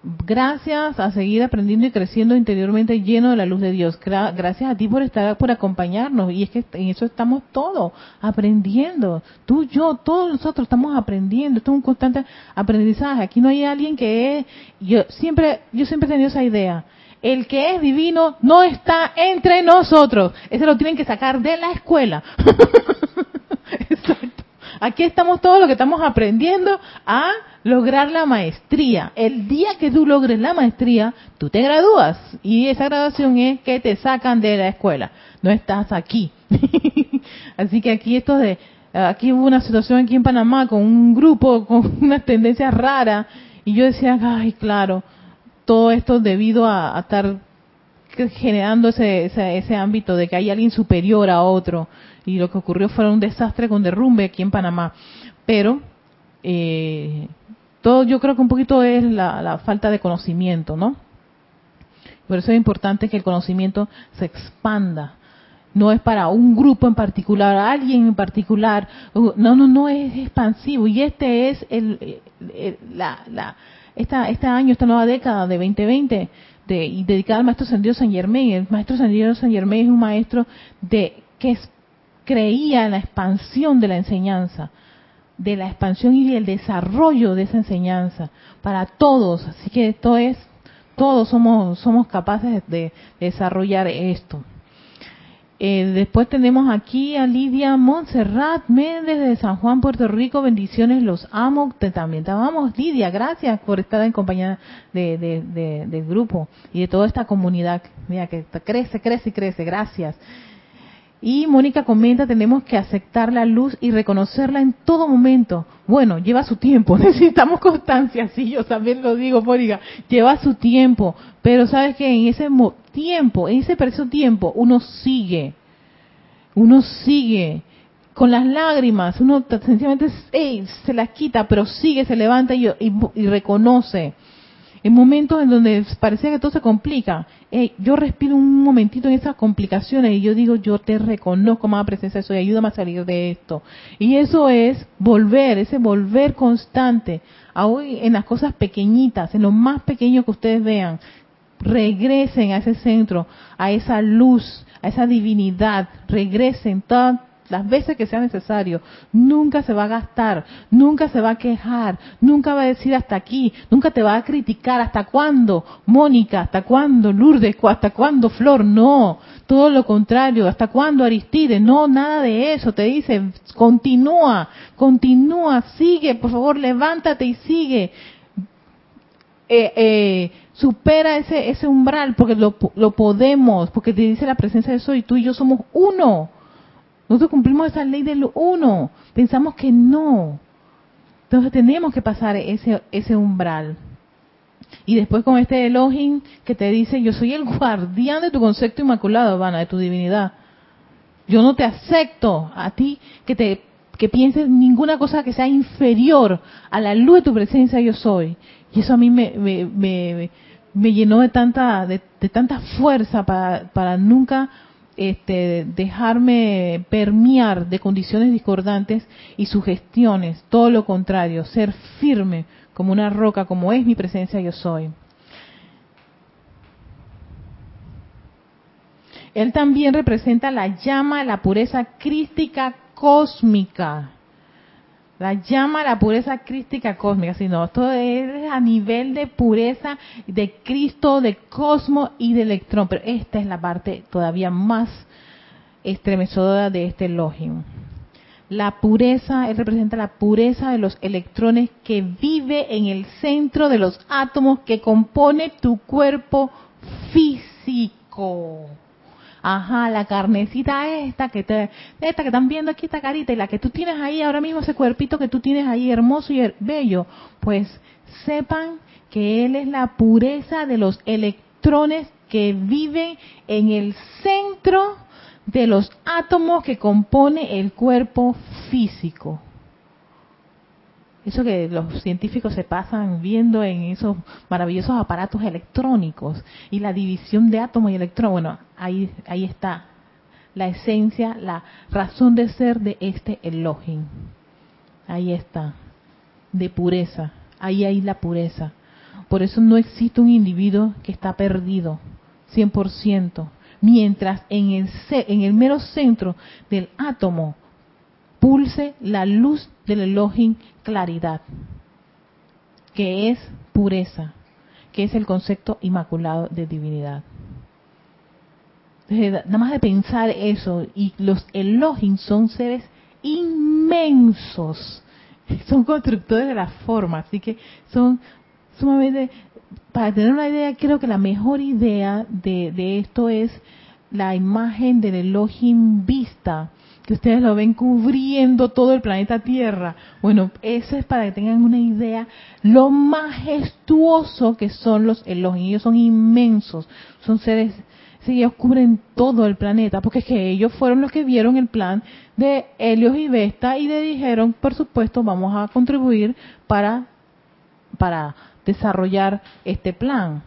Gracias a seguir aprendiendo y creciendo interiormente lleno de la luz de Dios. Gra- Gracias a ti por estar, por acompañarnos. Y es que en eso estamos todos, aprendiendo. Tú, yo, todos nosotros estamos aprendiendo. Esto es un constante aprendizaje. Aquí no hay alguien que es, yo siempre, yo siempre he tenido esa idea. El que es divino no está entre nosotros. Ese lo tienen que sacar de la escuela. (laughs) Exacto. Aquí estamos todos los que estamos aprendiendo a lograr la maestría. El día que tú logres la maestría, tú te gradúas. Y esa graduación es que te sacan de la escuela. No estás aquí. (laughs) Así que aquí esto de... Aquí hubo una situación aquí en Panamá con un grupo con (laughs) unas tendencias raras. Y yo decía, ay, claro, todo esto debido a, a estar generando ese, ese, ese ámbito de que hay alguien superior a otro. Y lo que ocurrió fue un desastre con derrumbe aquí en Panamá. Pero eh, todo yo creo que un poquito es la, falta de conocimiento, ¿no? Por eso es importante que el conocimiento se expanda. No es para un grupo en particular, alguien en particular. No, no, no es expansivo. Y este es el, el- la, la, esta, este año, esta nueva década de 2020, de, y dedicada al maestro Sendido San Germain. El maestro Sendido San Germain es un maestro de que es- creía en la expansión de la enseñanza de la expansión y del desarrollo de esa enseñanza para todos. Así que esto es, todos somos, somos capaces de, desarrollar esto. Eh, después tenemos aquí a Lidia Montserrat Méndez de San Juan, Puerto Rico. Bendiciones, los amo. Te, también te Lidia. Gracias por estar en compañía de- del grupo y de toda esta comunidad. Mira, que crece, crece y crece. Gracias. Y Mónica comenta, tenemos que aceptar la luz y reconocerla en todo momento. Bueno, lleva su tiempo, (laughs) necesitamos constancia, sí, yo también lo digo, Mónica, lleva su tiempo, pero sabes que en ese tiempo, en ese preciso tiempo, uno sigue, uno sigue con las lágrimas, uno sencillamente se las quita, pero sigue, se levanta y reconoce. En momentos en donde parecía que todo se complica, ey, yo respiro un momentito en esas complicaciones y yo digo, yo te reconozco más presencia de eso y ayúdame a salir de esto. Y eso es volver, ese volver constante, aún en las cosas pequeñitas, en lo más pequeño que ustedes vean. Regresen a ese centro, a esa luz, a esa divinidad, regresen las veces que sea necesario. Nunca se va a gastar, nunca se va a quejar, nunca va a decir hasta aquí, nunca te va a criticar. ¿Hasta cuándo, Mónica? ¿Hasta cuándo, Lourdes? ¿Hasta cuándo, Flor? No, todo lo contrario. ¿Hasta cuándo, Aristide? No, nada de eso. Te dice, continúa, continúa, sigue, por favor, levántate y sigue. Eh, eh, supera ese ese umbral porque lo, lo podemos, porque te dice la presencia de eso y tú y yo somos uno. Nosotros cumplimos esa ley del uno. Pensamos que no. Entonces tenemos que pasar ese, ese umbral. Y después con este Elohim que te dice, yo soy el guardián de tu concepto inmaculado, Habana, de tu divinidad. Yo no te acepto a ti que te que pienses ninguna cosa que sea inferior a la luz de tu presencia yo soy. Y eso a mí me, me, me, me llenó de tanta, de, de tanta fuerza para, para nunca este, dejarme permear de condiciones discordantes y sugestiones, todo lo contrario, ser firme como una roca, como es mi presencia yo soy. Él también representa la llama, la pureza crística cósmica. La llama, la pureza crística cósmica, sino todo es a nivel de pureza de Cristo, de cosmos y de electrón. Pero esta es la parte todavía más estremecedora de este Elohim. La pureza, él representa la pureza de los electrones que vive en el centro de los átomos que compone tu cuerpo físico. Ajá, la carnecita esta que te, esta que están viendo aquí esta carita y la que tú tienes ahí ahora mismo ese cuerpito que tú tienes ahí hermoso y bello, pues sepan que él es la pureza de los electrones que viven en el centro de los átomos que compone el cuerpo físico. Eso que los científicos se pasan viendo en esos maravillosos aparatos electrónicos y la división de átomos y electrones. Bueno, ahí, ahí está la esencia, la razón de ser de este Elohim. Ahí está, de pureza. Ahí hay la pureza. Por eso no existe un individuo que está perdido, 100%. Mientras en el, en el mero centro del átomo pulse la luz del Elohim claridad, que es pureza, que es el concepto inmaculado de divinidad. nada más de pensar eso, y los Elohim son seres inmensos, (laughs) son constructores de la forma, así que son sumamente, para tener una idea, creo que la mejor idea de, de esto es la imagen del Elohim vista, ustedes lo ven cubriendo todo el planeta Tierra. Bueno, eso es para que tengan una idea lo majestuoso que son los Elohim. Ellos son inmensos, son seres, sí, ellos cubren todo el planeta, porque es que ellos fueron los que vieron el plan de Helios y Vesta y le dijeron, por supuesto, vamos a contribuir para, para desarrollar este plan.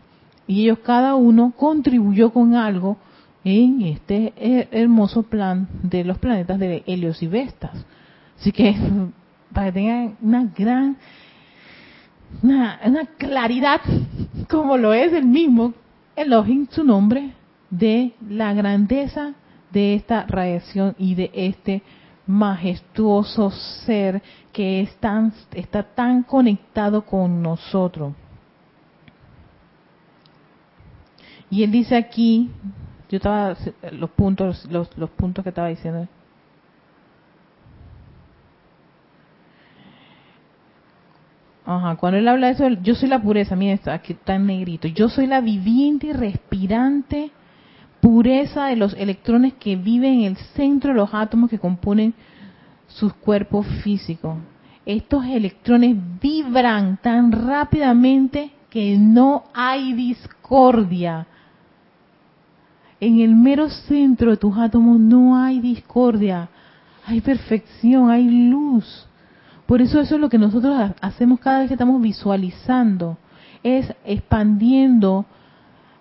Y ellos cada uno contribuyó con algo en este hermoso plan de los planetas de Helios y Vestas. Así que (laughs) para que tengan una gran, una, claridad, (laughs) como lo es el mismo Elohim, su nombre, de la grandeza de esta radiación y de este majestuoso ser que es tan, está tan conectado con nosotros. Y él dice aquí, yo estaba, los puntos, los, los puntos que estaba diciendo. Ajá, cuando él habla de eso, yo soy la pureza, mira, aquí está en negrito. Yo soy la viviente y respirante pureza de los electrones que viven en el centro de los átomos que componen sus cuerpos físicos. Estos electrones vibran tan rápidamente que no hay discordia en el mero centro de tus átomos no hay discordia, hay perfección, hay luz. Por eso eso es lo que nosotros hacemos cada vez que estamos visualizando, es expandiendo,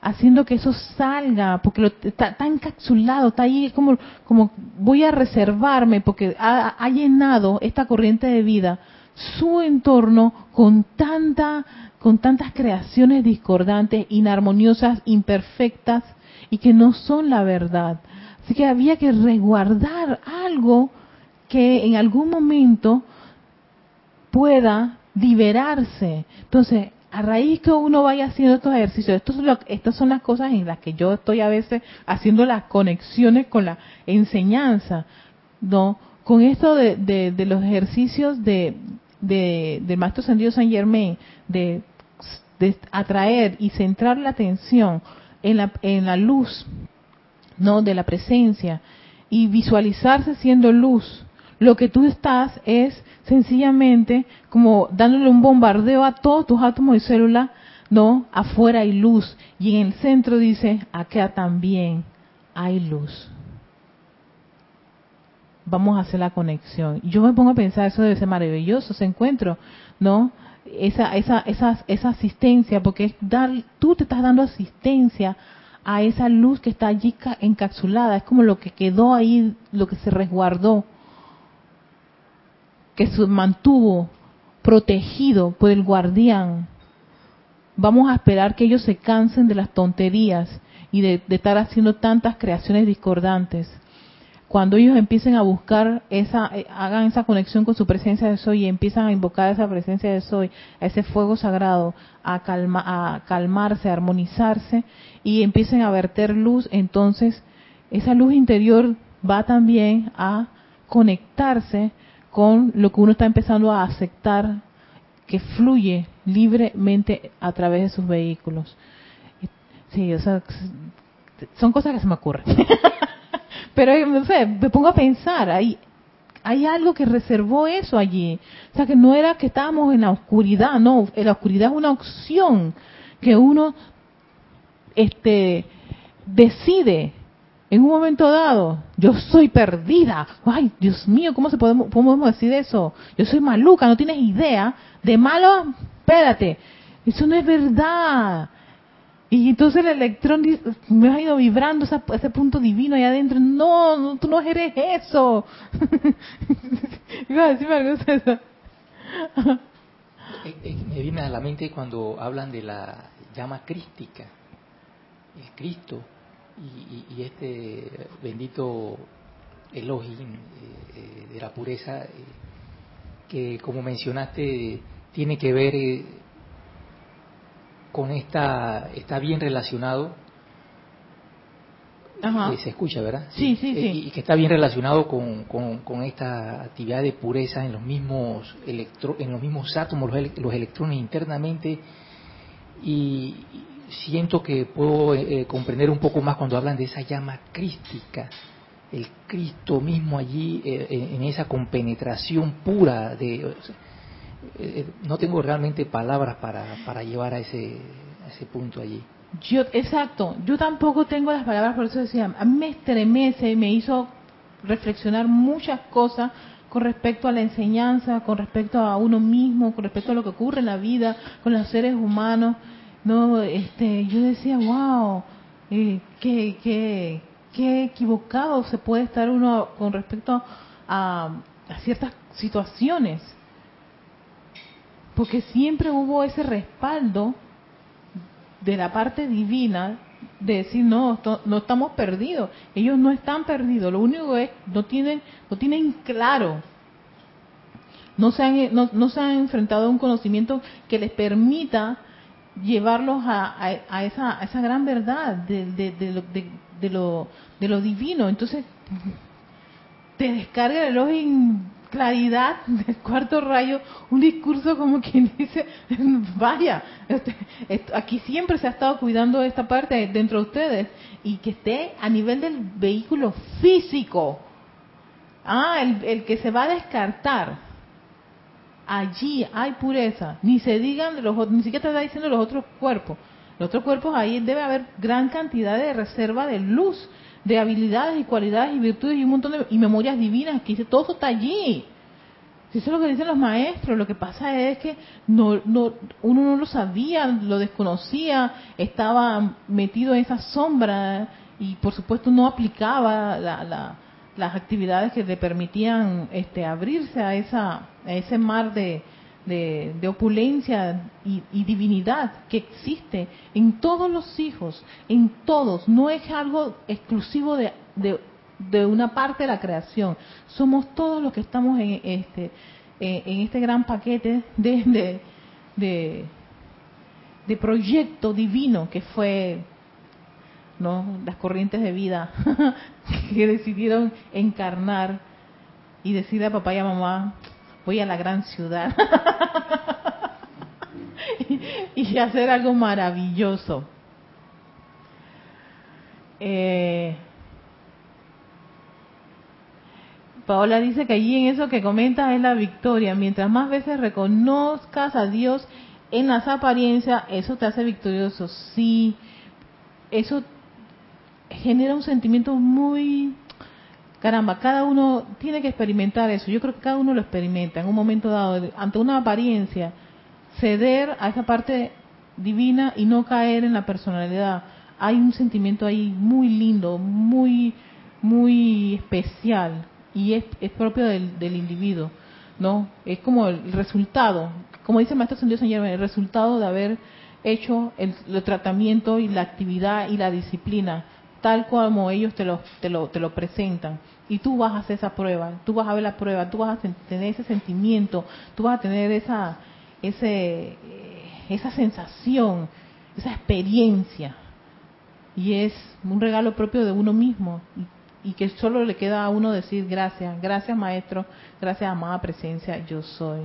haciendo que eso salga, porque está, encapsulado, está ahí como, como voy a reservarme, porque ha, ha llenado esta corriente de vida su entorno con tanta, con tantas creaciones discordantes, inarmoniosas, imperfectas, y que no son la verdad. Así que había que resguardar algo que en algún momento pueda liberarse. Entonces, a raíz que uno vaya haciendo estos ejercicios, estos son estas son las cosas en las que yo estoy a veces haciendo las conexiones con la enseñanza, ¿no? Con esto de, de, los ejercicios de, de, del Maestro Sendido San Germain, de, de atraer y centrar la atención en la, en la luz, ¿no? De la presencia y visualizarse siendo luz. Lo que tú estás es sencillamente como dándole un bombardeo a todos tus átomos y células, ¿no? Afuera hay luz y en el centro dice, acá también hay luz. Vamos a hacer la conexión. Yo me pongo a pensar, eso debe ser maravilloso, ese encuentro, ¿no? Esa, esa, esa, esa asistencia, porque es dar, tú te estás dando asistencia a esa luz que está allí encapsulada, es como lo que quedó ahí, lo que se resguardó, que se mantuvo protegido por el guardián. Vamos a esperar que ellos se cansen de las tonterías y de, de estar haciendo tantas creaciones discordantes cuando ellos empiecen a buscar esa, eh, hagan esa conexión con su presencia de soy y empiezan a invocar esa presencia de soy, a ese fuego sagrado, a, a calmarse, a armonizarse y empiecen a verter luz, entonces esa luz interior va también a conectarse con lo que uno está empezando a aceptar que fluye libremente a través de sus vehículos. Sí, o sea, son cosas que se me ocurren. (laughs) Pero, no sé, me pongo a pensar, hay, hay algo que reservó eso allí. O sea, que no era que estábamos en la oscuridad, no, la oscuridad es una opción que uno este, decide en un momento dado, yo soy perdida. Ay, Dios mío, ¿cómo se podemos, podemos decir eso? Yo soy maluca, no tienes idea. De malo, espérate. Eso no es verdad. Y entonces el electrón me ha ido vibrando ese, punto divino ahí adentro. No, no, tú no eres eso. (laughs) me viene a la mente cuando hablan de la llama crística, el Cristo y, este bendito Elohim eh, eh, de la pureza, eh, que como mencionaste tiene que ver con esta, está bien relacionado. Ajá. se escucha, ¿verdad? Sí, sí, sí. Y que está bien relacionado con, con, esta actividad de pureza en los mismos electro, en los mismos átomos, los, electrones internamente. Y siento que puedo eh, eh, comprender un poco más cuando hablan de esa llama crística, el Cristo mismo allí eh, en esa compenetración pura de eh, no tengo realmente palabras para, para llevar a ese, ese punto allí. Yo, exacto, yo tampoco tengo las palabras, por eso decía, a mí me estremece, me hizo reflexionar muchas cosas con respecto a la enseñanza, con respecto a uno mismo, con respecto a lo que ocurre en la vida, con los seres humanos. No, este, yo decía, wow, eh, qué, qué, qué equivocado se puede estar uno con respecto a, a ciertas situaciones porque siempre hubo ese respaldo de la parte divina de decir no no estamos perdidos. Ellos no están perdidos. Lo único es no tienen no tienen claro. No se han no, se han enfrentado a un conocimiento que les permita llevarlos a, a, esa, esa gran verdad de, de, de, lo, de, lo, de lo divino entonces te descarga el reloj claridad del cuarto rayo, un discurso como quien dice, (laughs) vaya, este, aquí siempre se ha estado cuidando esta parte dentro de ustedes y que esté a nivel del vehículo físico. Ah, el, que se va a descartar. Allí hay pureza. Ni se digan de los ni siquiera te está diciendo los otros cuerpos. Los otros cuerpos ahí debe haber gran cantidad de reserva de luz de habilidades y cualidades y virtudes y un montón de y memorias divinas que dice todo eso está allí eso es lo que dicen los maestros lo que pasa es que no, no uno no lo sabía lo desconocía estaba metido en esa sombra y por supuesto no aplicaba las actividades que le permitían este abrirse a esa a ese mar de, de, opulencia y, divinidad que existe en todos los hijos, en todos, no es algo exclusivo de, una parte de la creación, somos todos los que estamos en este, en este gran paquete de, de, de proyecto divino que fue ¿no? las corrientes de vida (laughs) que decidieron encarnar y decirle a papá y a mamá, voy a la gran ciudad (laughs) y, hacer algo maravilloso. Eh, Paola dice que allí en eso que comentas es la victoria. Mientras más veces reconozcas a Dios en las apariencias, eso te hace victorioso. Sí, eso genera un sentimiento muy caramba, cada uno tiene que experimentar eso. Yo creo que cada uno lo experimenta en un momento dado, ante una apariencia, ceder a esa parte divina y no caer en la personalidad. Hay un sentimiento ahí muy lindo, muy, muy especial y es, propio del, individuo, ¿no? Es como el resultado, como dice el maestro San Dios el resultado de haber hecho el, el tratamiento y la actividad y la disciplina tal como ellos te lo, te, lo, te lo presentan. Y tú vas a hacer esa prueba, tú vas a ver la prueba, tú vas a tener ese sentimiento, tú vas a tener esa, ese, eh, esa sensación, esa experiencia. Y es un regalo propio de uno mismo. Y, que solo le queda a uno decir gracias, gracias maestro, gracias amada presencia, yo soy.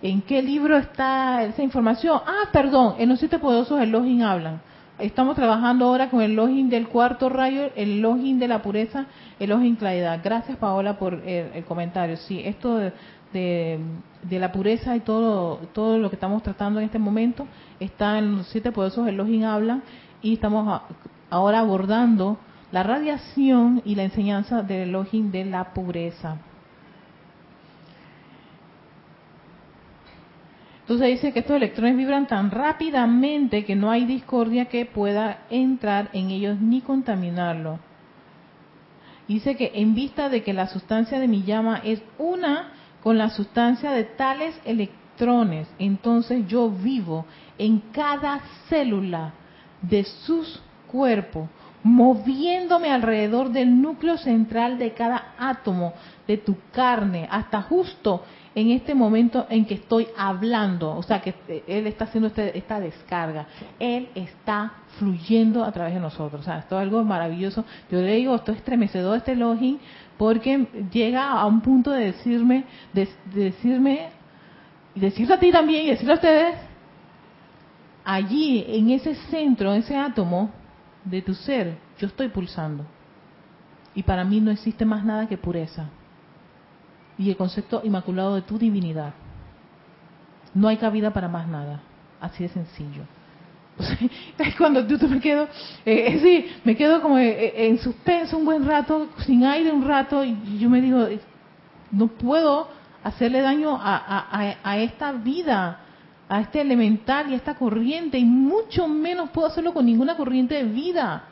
¿En qué libro está esa información? Ah, perdón, en los siete poderosos el login hablan. Estamos trabajando ahora con el login del cuarto rayo, el login de la pureza, el login claridad. Gracias Paola por el, el comentario. Sí, esto de, de, la pureza y todo todo lo que estamos tratando en este momento está en los siete poderosos el login hablan y estamos ahora abordando la radiación y la enseñanza del login de la pureza. Entonces dice que estos electrones vibran tan rápidamente que no hay discordia que pueda entrar en ellos ni contaminarlo. Dice que en vista de que la sustancia de mi llama es una con la sustancia de tales electrones, entonces yo vivo en cada célula de sus cuerpos, moviéndome alrededor del núcleo central de cada átomo de tu carne, hasta justo en este momento en que estoy hablando, o sea que Él está haciendo este, esta descarga, Él está fluyendo a través de nosotros, o sea, esto es algo maravilloso. Yo le digo, esto es estremecedor este login, porque llega a un punto de decirme, de, de decirme, y decirlo a ti también, y decirlo a ustedes, allí, en ese centro, en ese átomo de tu ser, yo estoy pulsando. Y para mí no existe más nada que pureza y el concepto inmaculado de tu divinidad. No hay cabida para más nada. Así de sencillo. (laughs) cuando yo, me quedo, eh, sí, me quedo como eh, en suspenso un buen rato, sin aire un rato, y yo me digo, no puedo hacerle daño a, a, a esta vida, a este elemental y a esta corriente, y mucho menos puedo hacerlo con ninguna corriente de vida,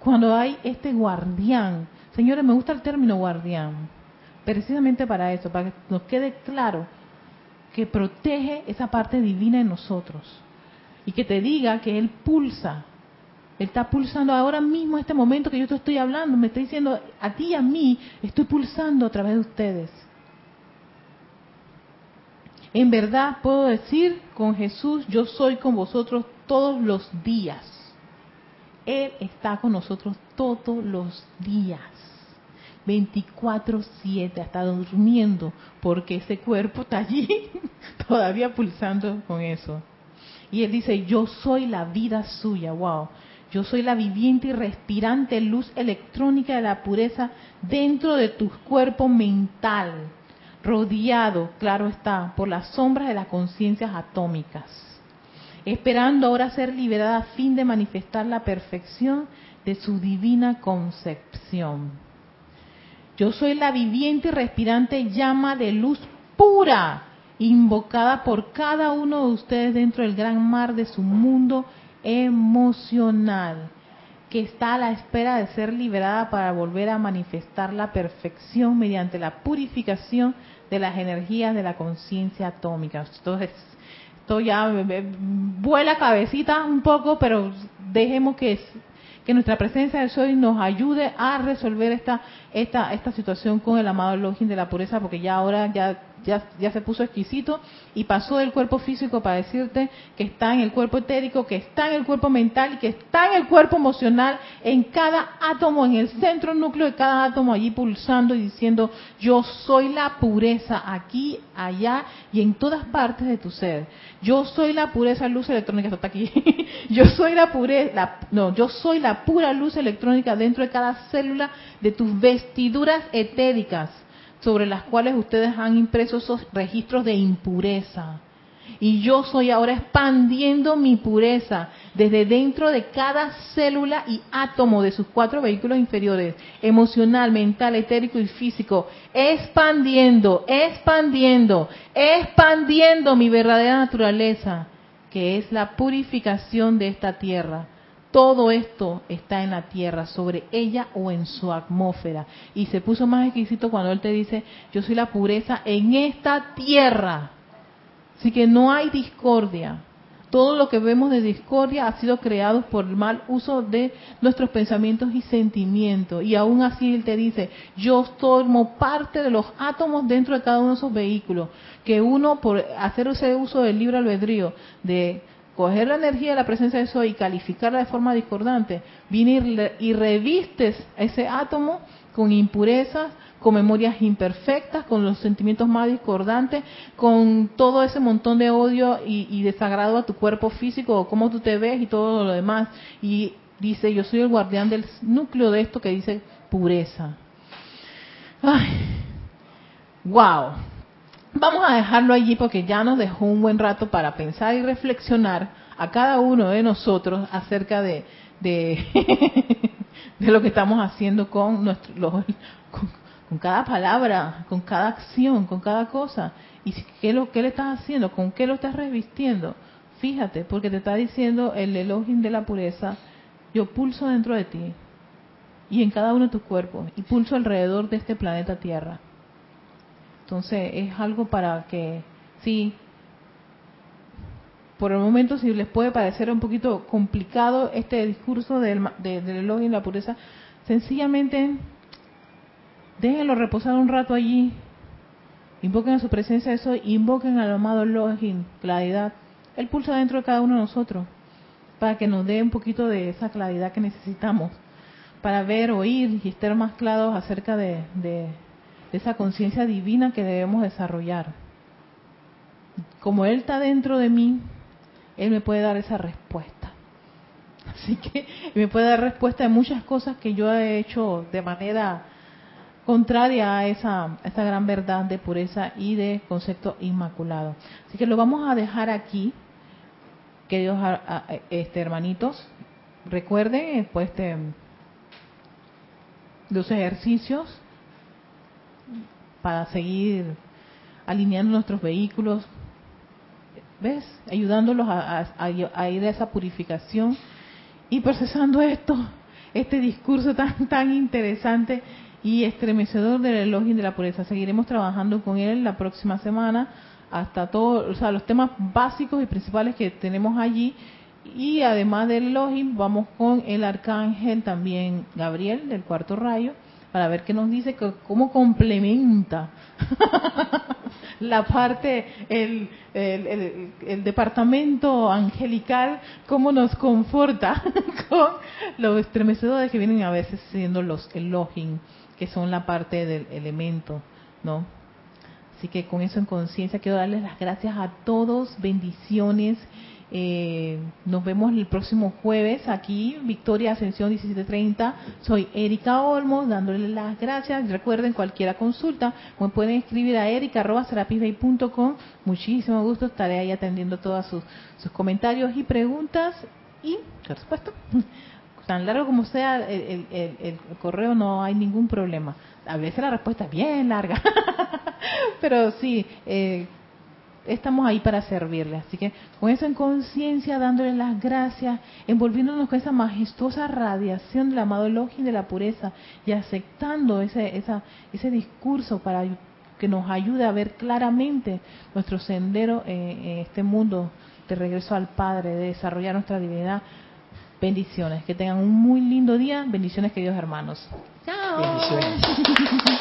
cuando hay este guardián. Señores, me gusta el término guardián precisamente para eso, para que nos quede claro que protege esa parte divina en nosotros y que te diga que Él pulsa. Él está pulsando ahora mismo, este momento que yo te estoy hablando, me está diciendo a ti y a mí, estoy pulsando a través de ustedes. En verdad puedo decir con Jesús, yo soy con vosotros todos los días. Él está con nosotros todos los días. 24/7, hasta durmiendo, porque ese cuerpo está allí (laughs) todavía pulsando con eso. Y él dice, yo soy la vida suya, wow. Yo soy la viviente y respirante luz electrónica de la pureza dentro de tu cuerpo mental, rodeado, claro está, por las sombras de las conciencias atómicas, esperando ahora ser liberada a fin de manifestar la perfección de su divina concepción. Yo soy la viviente y respirante llama de luz pura, invocada por cada uno de ustedes dentro del gran mar de su mundo emocional, que está a la espera de ser liberada para volver a manifestar la perfección mediante la purificación de las energías de la conciencia atómica. Entonces, esto ya vuela cabecita un poco, pero dejemos que que nuestra presencia de hoy nos ayude a resolver esta esta esta situación con el amado login de la pureza, porque ya ahora ya ya, ya se puso exquisito y pasó del cuerpo físico para decirte que está en el cuerpo etérico, que está en el cuerpo mental y que está en el cuerpo emocional, en cada átomo, en el centro núcleo de cada átomo, allí pulsando y diciendo, yo soy la pureza aquí, allá y en todas partes de tu ser. Yo soy la pureza luz electrónica, está aquí. (laughs) yo soy la pureza, no, yo soy la pura luz electrónica dentro de cada célula de tus vestiduras etéricas sobre las cuales ustedes han impreso esos registros de impureza. Y yo soy ahora expandiendo mi pureza desde dentro de cada célula y átomo de sus cuatro vehículos inferiores, emocional, mental, etérico y físico, expandiendo, expandiendo, expandiendo mi verdadera naturaleza, que es la purificación de esta tierra todo esto está en la tierra, sobre ella o en su atmósfera. Y se puso más exquisito cuando él te dice, yo soy la pureza en esta tierra. Así que no hay discordia. todo lo que vemos de discordia ha sido creado por el mal uso de nuestros pensamientos y sentimientos. Y aún así Él te dice, yo formo parte de los átomos dentro de cada uno de esos vehículos. Que uno, por hacer ese uso del libre albedrío, de coger la energía de la presencia de Soy y calificarla de forma discordante, viene y revistes ese átomo con impurezas, con memorias imperfectas, con los sentimientos más discordantes, con todo ese montón de odio y, desagrado a tu cuerpo físico, cómo tú te ves y todo lo demás. Y dice, yo soy el guardián del núcleo de esto que dice pureza. Ay, wow. Vamos a dejarlo allí porque ya nos dejó un buen rato para pensar y reflexionar a cada uno de nosotros acerca de, de, (laughs) lo que estamos haciendo con, nuestro, con cada palabra, con cada acción, con cada cosa. ¿Y qué, lo, qué le estás haciendo? ¿Con qué lo estás revistiendo? Fíjate, porque te está diciendo el elogio de la pureza, yo pulso dentro de ti y en cada uno de tus cuerpos y pulso alrededor de este planeta Tierra. Entonces es algo para que, sí, por el momento si les puede parecer un poquito complicado este discurso del, del elogio y la pureza, sencillamente déjenlo reposar un rato allí, invoquen a su presencia eso, invoquen al amado Elohim, claridad, Él pulsa dentro de cada uno de nosotros, para que nos dé un poquito de esa claridad que necesitamos, para ver, oír y estar más claros acerca de, de esa conciencia divina que debemos desarrollar. Como Él está dentro de mí, Él me puede dar esa respuesta. (laughs) Así que me puede dar respuesta de muchas cosas que yo he hecho de manera contraria a esa, esa gran verdad de pureza y de concepto inmaculado. Así que lo vamos a dejar aquí, queridos este, hermanitos. Recuerden, pues, este, los ejercicios para seguir alineando nuestros vehículos, ¿ves? Ayudándolos a, ir a esa purificación y procesando esto, este discurso tan, tan interesante y estremecedor del elogio de la pureza. Seguiremos trabajando con él la próxima semana hasta todos, o sea, los temas básicos y principales que tenemos allí. Y además del elogio, vamos con el arcángel también Gabriel del cuarto rayo para ver qué nos dice, cómo complementa (laughs) la parte, el, el, el, departamento angelical, cómo nos conforta (laughs) con los estremecedores que vienen a veces siendo los Elohim que son la parte del elemento, ¿no? Así que con eso en conciencia quiero darles las gracias a todos, bendiciones. Eh, nos vemos el próximo jueves aquí, Victoria Ascensión 1730. Soy Erika Olmos, dándoles las gracias. Recuerden, cualquier consulta, me pueden escribir a erica.com. Muchísimo gusto, estaré ahí atendiendo todos sus, sus comentarios y preguntas. Y, por supuesto, (laughs) tan largo como sea el, correo, no hay ningún problema. A veces la respuesta es bien larga, (laughs) pero sí, eh, estamos ahí para servirle. Así que con eso en conciencia, dándole las gracias, envolviéndonos con esa majestuosa radiación del amado Elohim de la pureza y aceptando ese, esa, ese discurso para que nos ayude a ver claramente nuestro sendero en este mundo de regreso al Padre, de desarrollar nuestra divinidad Bendiciones. Que tengan un muy lindo día. Bendiciones, queridos hermanos. Chao. Bendiciones. (laughs)